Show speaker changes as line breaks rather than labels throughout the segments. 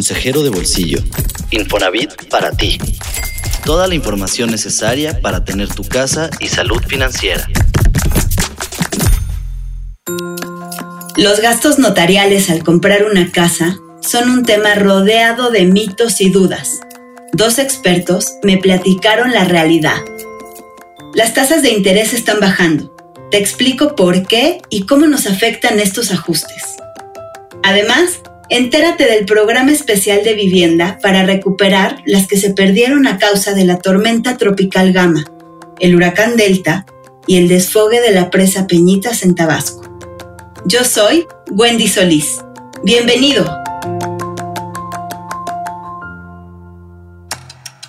consejero de bolsillo. Infonavit para ti. Toda la información necesaria para tener tu casa y salud financiera.
Los gastos notariales al comprar una casa son un tema rodeado de mitos y dudas. Dos expertos me platicaron la realidad. Las tasas de interés están bajando. Te explico por qué y cómo nos afectan estos ajustes. Además, entérate del programa especial de vivienda para recuperar las que se perdieron a causa de la tormenta tropical Gama, el huracán Delta y el desfogue de la presa Peñitas en Tabasco. Yo soy Wendy Solís. Bienvenido.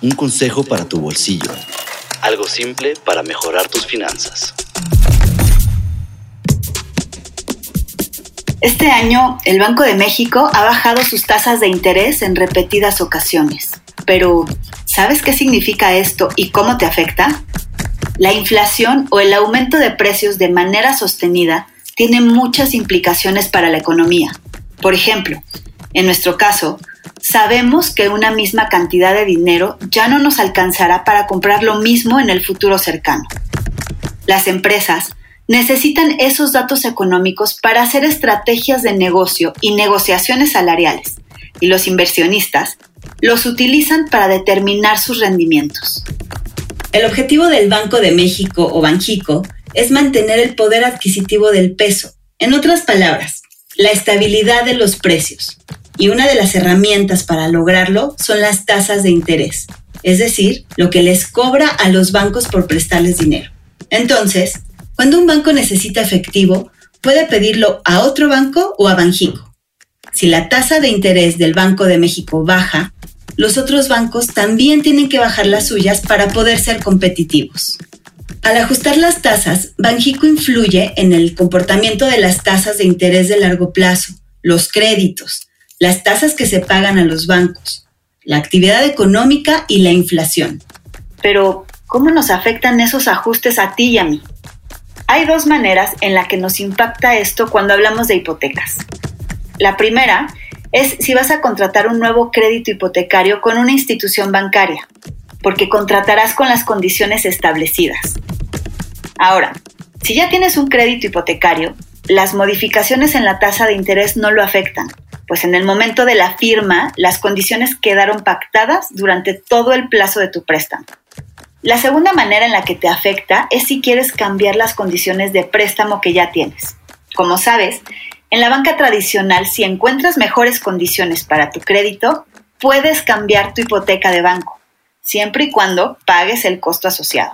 Un consejo para tu bolsillo. Algo simple para mejorar tus finanzas.
Este año, el Banco de México ha bajado sus tasas de interés en repetidas ocasiones. Pero, ¿sabes qué significa esto y cómo te afecta? La inflación o el aumento de precios de manera sostenida tiene muchas implicaciones para la economía. Por ejemplo, en nuestro caso, sabemos que una misma cantidad de dinero ya no nos alcanzará para comprar lo mismo en el futuro cercano. Las empresas necesitan esos datos económicos para hacer estrategias de negocio y negociaciones salariales, y los inversionistas los utilizan para determinar sus rendimientos. El objetivo del Banco de México o Banjico es mantener el poder adquisitivo del peso. En otras palabras, la estabilidad de los precios. Y una de las herramientas para lograrlo son las tasas de interés, es decir, lo que les cobra a los bancos por prestarles dinero. Entonces, cuando un banco necesita efectivo, puede pedirlo a otro banco o a Banjico. Si la tasa de interés del Banco de México baja, los otros bancos también tienen que bajar las suyas para poder ser competitivos. Al ajustar las tasas, Banjico influye en el comportamiento de las tasas de interés de largo plazo, los créditos, las tasas que se pagan a los bancos, la actividad económica y la inflación. Pero, ¿cómo nos afectan esos ajustes a ti y a mí? Hay dos maneras en las que nos impacta esto cuando hablamos de hipotecas. La primera es si vas a contratar un nuevo crédito hipotecario con una institución bancaria, porque contratarás con las condiciones establecidas. Ahora, si ya tienes un crédito hipotecario, las modificaciones en la tasa de interés no lo afectan, pues en el momento de la firma las condiciones quedaron pactadas durante todo el plazo de tu préstamo. La segunda manera en la que te afecta es si quieres cambiar las condiciones de préstamo que ya tienes. Como sabes, en la banca tradicional, si encuentras mejores condiciones para tu crédito, puedes cambiar tu hipoteca de banco, siempre y cuando pagues el costo asociado.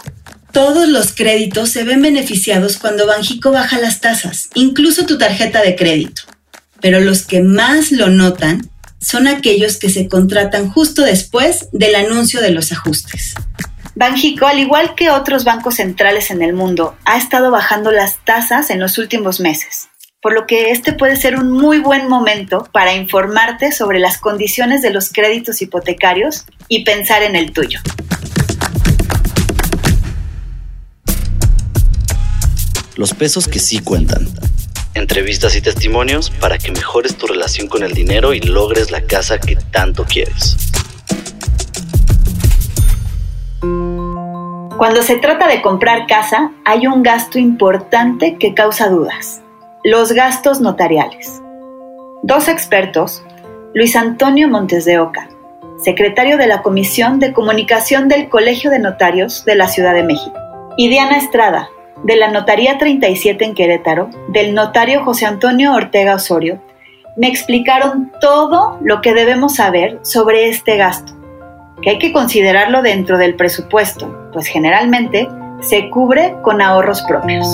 Todos los créditos se ven beneficiados cuando Banjico baja las tasas, incluso tu tarjeta de crédito. Pero los que más lo notan son aquellos que se contratan justo después del anuncio de los ajustes. Banjico, al igual que otros bancos centrales en el mundo, ha estado bajando las tasas en los últimos meses, por lo que este puede ser un muy buen momento para informarte sobre las condiciones de los créditos hipotecarios y pensar en el tuyo.
Los pesos que sí cuentan. Entrevistas y testimonios para que mejores tu relación con el dinero y logres la casa que tanto quieres.
Cuando se trata de comprar casa, hay un gasto importante que causa dudas, los gastos notariales. Dos expertos, Luis Antonio Montes de Oca, secretario de la Comisión de Comunicación del Colegio de Notarios de la Ciudad de México, y Diana Estrada, de la Notaría 37 en Querétaro, del notario José Antonio Ortega Osorio, me explicaron todo lo que debemos saber sobre este gasto que hay que considerarlo dentro del presupuesto, pues generalmente se cubre con ahorros propios.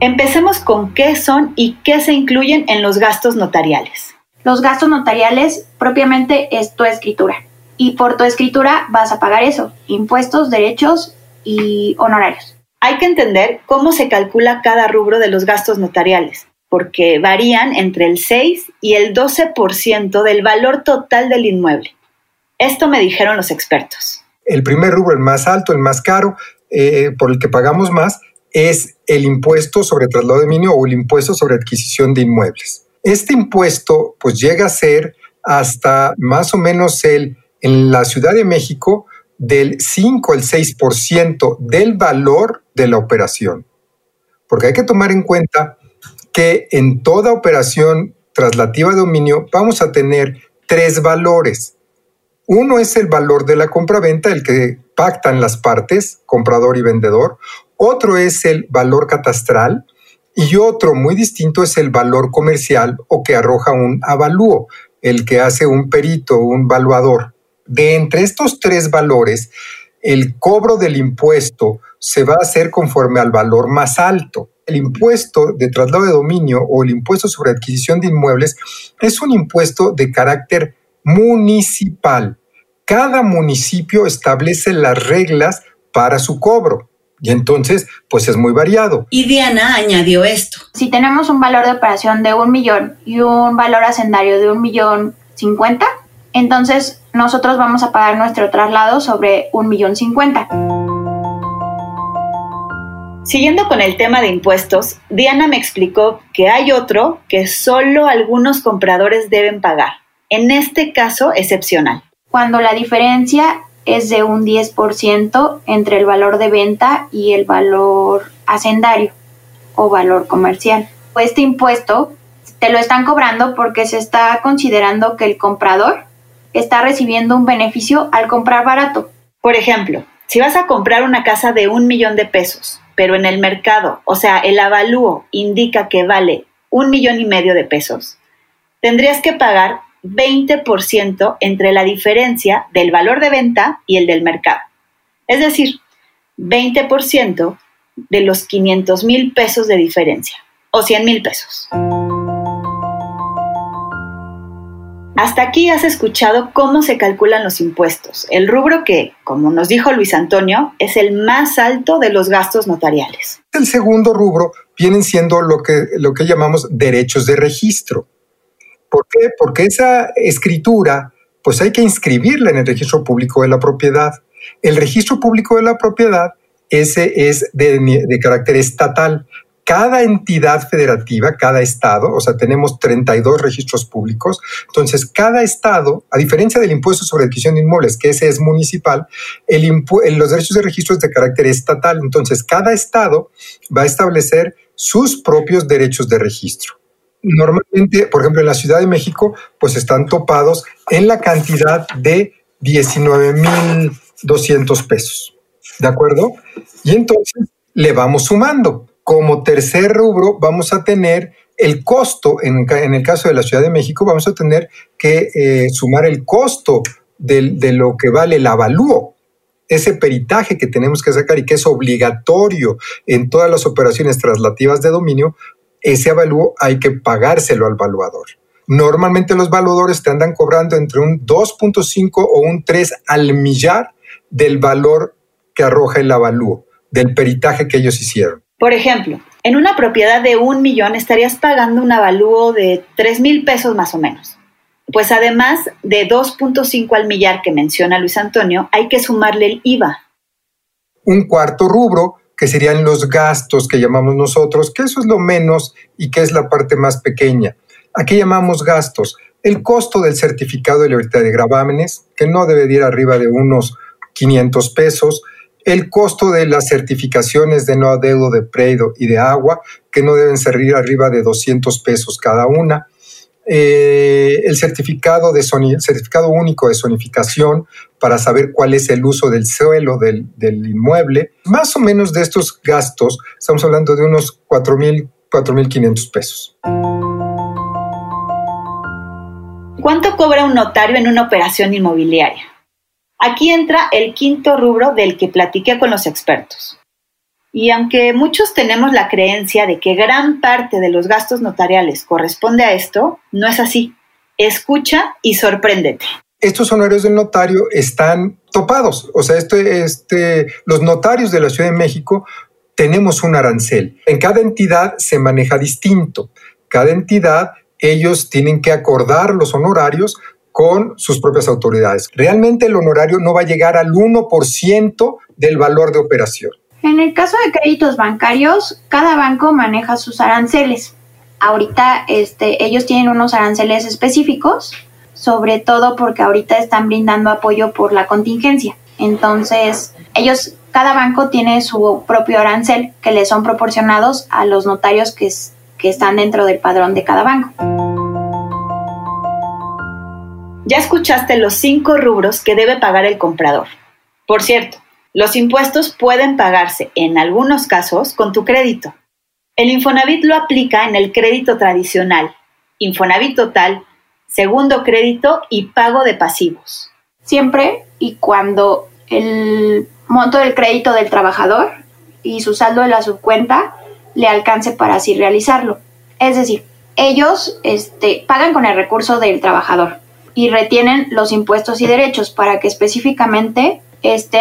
Empecemos con qué son y qué se incluyen en los gastos notariales.
Los gastos notariales propiamente es tu escritura. Y por tu escritura vas a pagar eso, impuestos, derechos y honorarios.
Hay que entender cómo se calcula cada rubro de los gastos notariales porque varían entre el 6 y el 12% del valor total del inmueble. Esto me dijeron los expertos.
El primer rubro, el más alto, el más caro, eh, por el que pagamos más, es el impuesto sobre traslado de dominio o el impuesto sobre adquisición de inmuebles. Este impuesto pues llega a ser hasta más o menos el, en la Ciudad de México, del 5 al 6% del valor de la operación. Porque hay que tomar en cuenta que en toda operación traslativa de dominio vamos a tener tres valores. Uno es el valor de la compraventa, el que pactan las partes, comprador y vendedor. Otro es el valor catastral y otro muy distinto es el valor comercial o que arroja un avalúo, el que hace un perito, un valuador. De entre estos tres valores, el cobro del impuesto se va a hacer conforme al valor más alto. El impuesto de traslado de dominio o el impuesto sobre adquisición de inmuebles es un impuesto de carácter municipal. Cada municipio establece las reglas para su cobro. Y entonces, pues es muy variado.
Y Diana añadió esto.
Si tenemos un valor de operación de un millón y un valor hacendario de un millón cincuenta, entonces nosotros vamos a pagar nuestro traslado sobre un millón cincuenta.
Siguiendo con el tema de impuestos, Diana me explicó que hay otro que solo algunos compradores deben pagar, en este caso excepcional.
Cuando la diferencia es de un 10% entre el valor de venta y el valor hacendario o valor comercial. Este impuesto te lo están cobrando porque se está considerando que el comprador está recibiendo un beneficio al comprar barato.
Por ejemplo, si vas a comprar una casa de un millón de pesos, pero en el mercado, o sea, el avalúo indica que vale un millón y medio de pesos, tendrías que pagar 20% entre la diferencia del valor de venta y el del mercado. Es decir, 20% de los 500 mil pesos de diferencia o 100 mil pesos. Hasta aquí has escuchado cómo se calculan los impuestos, el rubro que, como nos dijo Luis Antonio, es el más alto de los gastos notariales.
El segundo rubro vienen siendo lo que, lo que llamamos derechos de registro. ¿Por qué? Porque esa escritura, pues hay que inscribirla en el registro público de la propiedad. El registro público de la propiedad, ese es de, de carácter estatal. Cada entidad federativa, cada estado, o sea, tenemos 32 registros públicos, entonces cada estado, a diferencia del impuesto sobre adquisición de inmuebles, que ese es municipal, el los derechos de registro es de carácter estatal, entonces cada estado va a establecer sus propios derechos de registro normalmente, por ejemplo, en la Ciudad de México, pues están topados en la cantidad de 19.200 pesos. ¿De acuerdo? Y entonces le vamos sumando. Como tercer rubro vamos a tener el costo, en, el caso de la Ciudad de México, vamos a tener que eh, sumar el costo de lo que vale el avalúo ese peritaje que tenemos que sacar y que es obligatorio en todas las operaciones traslativas de dominio, ese avalúo hay que pagárselo al valuador. Normalmente los valuadores te andan cobrando entre un 2.5 o un 3 al millar del valor que arroja el avalúo, del peritaje que ellos hicieron.
Por ejemplo, en una propiedad de un millón estarías pagando un avalúo de 3 mil pesos más o menos. Pues además de 2.5 al millar que menciona Luis Antonio, hay que sumarle el IVA.
Un cuarto rubro que serían los gastos que llamamos nosotros, que eso es lo menos y que es la parte más pequeña. Aquí llamamos gastos? El costo del certificado de libertad de gravámenes, que no debe ir arriba de unos 500 pesos, el costo de las certificaciones de no adeudo de predio y de agua, que no deben servir arriba de 200 pesos cada una, eh, el certificado, de único de zonificación para saber cuál es el uso del suelo del, del inmueble. Más o menos de estos gastos, estamos hablando de unos 4.000, 4.500 pesos.
¿Cuánto cobra un notario en una operación inmobiliaria? Aquí entra el quinto rubro del que platiqué con los expertos. Y aunque muchos tenemos la creencia de que gran parte de los gastos notariales corresponde a esto, no es así. Escucha y sorpréndete.
Estos honorarios del notario están topados. O sea, este, este, los notarios de la Ciudad de México tenemos un arancel. En cada entidad se maneja distinto. Cada entidad, ellos tienen que acordar los honorarios con sus propias autoridades. Realmente el honorario no va a llegar al 1% del valor de operación.
En el caso de créditos bancarios, cada banco maneja sus aranceles. Ahorita este, ellos tienen unos aranceles específicos, sobre todo porque ahorita están brindando apoyo por la contingencia. Entonces, ellos, cada banco tiene su propio arancel que le son proporcionados a los notarios que, que están dentro del padrón de cada banco.
Ya escuchaste los cinco rubros que debe pagar el comprador. Por cierto, los impuestos pueden pagarse, en algunos casos, con tu crédito. El Infonavit lo aplica en el crédito tradicional, Infonavit total, segundo crédito y pago de pasivos.
Siempre y cuando el monto del crédito del trabajador y su saldo de la subcuenta le alcance para así realizarlo. Es decir, ellos este, pagan con el recurso del trabajador y retienen los impuestos y derechos para que específicamente esté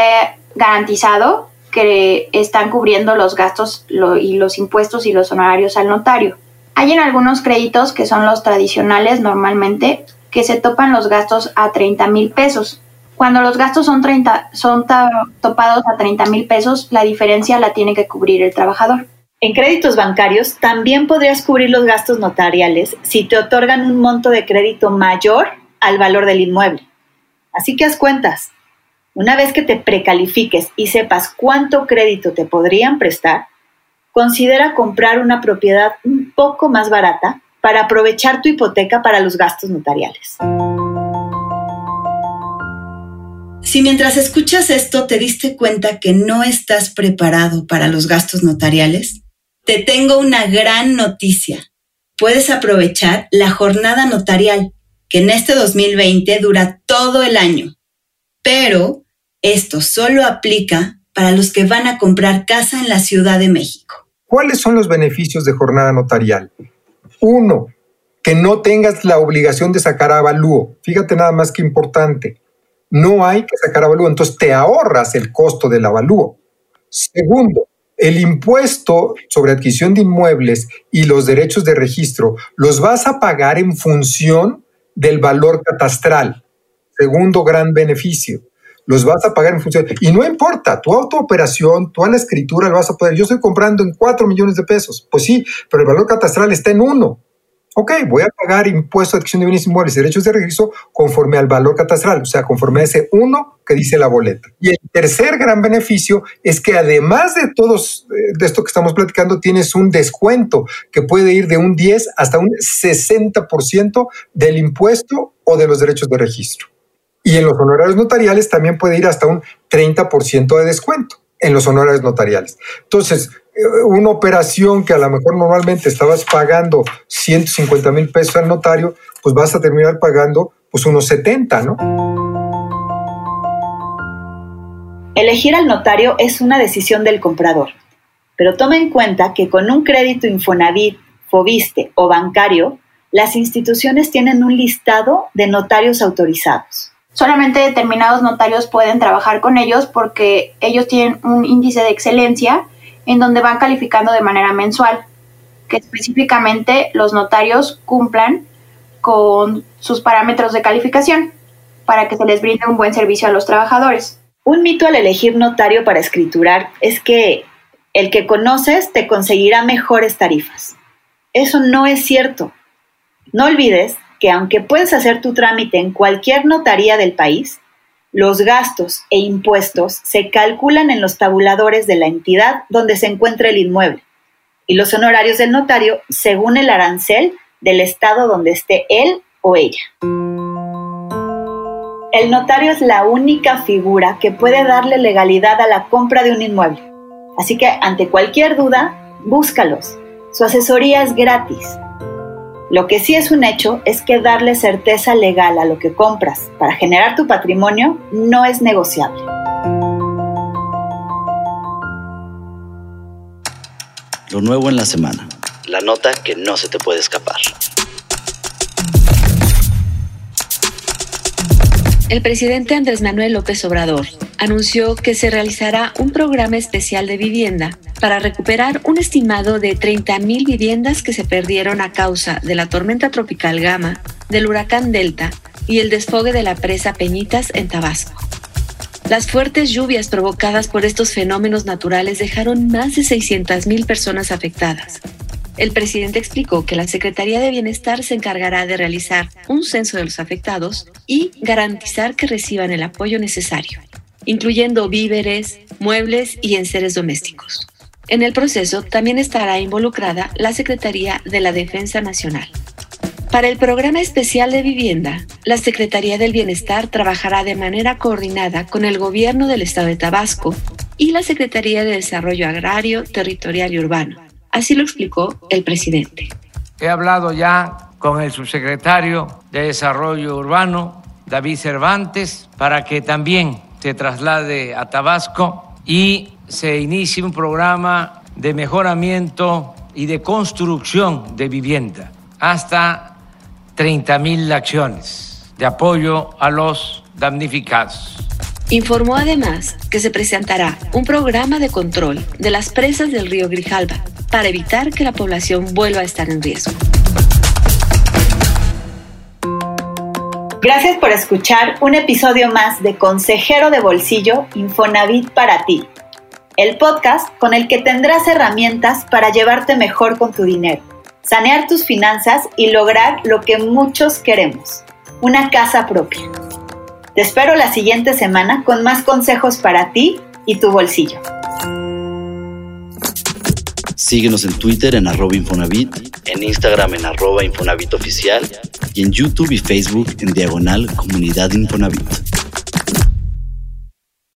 garantizado que están cubriendo los gastos y los impuestos y los honorarios al notario. Hay en algunos créditos que son los tradicionales normalmente que se topan los gastos a 30 mil pesos. Cuando los gastos son, 30, son topados a 30 mil pesos, la diferencia la tiene que cubrir el trabajador.
En créditos bancarios también podrías cubrir los gastos notariales si te otorgan un monto de crédito mayor al valor del inmueble. Así que haz cuentas. Una vez que te precalifiques y sepas cuánto crédito te podrían prestar, considera comprar una propiedad un poco más barata para aprovechar tu hipoteca para los gastos notariales.
Si mientras escuchas esto te diste cuenta que no estás preparado para los gastos notariales, te tengo una gran noticia. Puedes aprovechar la jornada notarial, que en este 2020 dura todo el año. Pero esto solo aplica para los que van a comprar casa en la Ciudad de México.
¿Cuáles son los beneficios de jornada notarial? Uno, que no tengas la obligación de sacar avalúo. Fíjate nada más que importante. No hay que sacar avalúo, entonces te ahorras el costo del avalúo. Segundo, el impuesto sobre adquisición de inmuebles y los derechos de registro los vas a pagar en función del valor catastral. Segundo gran beneficio los vas a pagar en función. Y no importa, tu autooperación, toda la escritura lo vas a poder. Yo estoy comprando en 4 millones de pesos. Pues sí, pero el valor catastral está en uno. Ok, voy a pagar impuesto de adquisición de bienes inmuebles y derechos de regreso conforme al valor catastral, o sea, conforme a ese uno que dice la boleta. Y el tercer gran beneficio es que además de todos, eh, esto que estamos platicando, tienes un descuento que puede ir de un 10 hasta un 60% del impuesto o de los derechos de registro. Y en los honorarios notariales también puede ir hasta un 30% de descuento en los honorarios notariales. Entonces, una operación que a lo mejor normalmente estabas pagando 150 mil pesos al notario, pues vas a terminar pagando pues unos 70, ¿no?
Elegir al notario es una decisión del comprador, pero toma en cuenta que con un crédito Infonavit, Fobiste o bancario, las instituciones tienen un listado de notarios autorizados.
Solamente determinados notarios pueden trabajar con ellos porque ellos tienen un índice de excelencia en donde van calificando de manera mensual, que específicamente los notarios cumplan con sus parámetros de calificación para que se les brinde un buen servicio a los trabajadores.
Un mito al elegir notario para escriturar es que el que conoces te conseguirá mejores tarifas. Eso no es cierto. No olvides que aunque puedes hacer tu trámite en cualquier notaría del país, los gastos e impuestos se calculan en los tabuladores de la entidad donde se encuentra el inmueble y los honorarios del notario según el arancel del estado donde esté él o ella. El notario es la única figura que puede darle legalidad a la compra de un inmueble. Así que ante cualquier duda, búscalos. Su asesoría es gratis lo que sí es un hecho es que darle certeza legal a lo que compras para generar tu patrimonio no es negociable.
Lo nuevo en la semana. La nota que no se te puede escapar.
El presidente Andrés Manuel López Obrador anunció que se realizará un programa especial de vivienda para recuperar un estimado de 30.000 viviendas que se perdieron a causa de la tormenta tropical Gama, del huracán Delta y el desfogue de la presa Peñitas en Tabasco. Las fuertes lluvias provocadas por estos fenómenos naturales dejaron más de 600.000 personas afectadas. El presidente explicó que la Secretaría de Bienestar se encargará de realizar un censo de los afectados y garantizar que reciban el apoyo necesario, incluyendo víveres, muebles y enseres domésticos. En el proceso también estará involucrada la Secretaría de la Defensa Nacional. Para el programa especial de vivienda, la Secretaría del Bienestar trabajará de manera coordinada con el Gobierno del Estado de Tabasco y la Secretaría de Desarrollo Agrario, Territorial y Urbano. Así lo explicó el presidente.
He hablado ya con el subsecretario de Desarrollo Urbano, David Cervantes, para que también se traslade a Tabasco y se inicie un programa de mejoramiento y de construcción de vivienda hasta 30 mil acciones de apoyo a los damnificados.
Informó además que se presentará un programa de control de las presas del río Grijalba para evitar que la población vuelva a estar en riesgo.
Gracias por escuchar un episodio más de Consejero de Bolsillo Infonavit para ti, el podcast con el que tendrás herramientas para llevarte mejor con tu dinero sanear tus finanzas y lograr lo que muchos queremos, una casa propia. Te espero la siguiente semana con más consejos para ti y tu bolsillo.
Síguenos en Twitter en arroba Infonavit, en Instagram en arroba Infonavit y en YouTube y Facebook en Diagonal Comunidad Infonavit.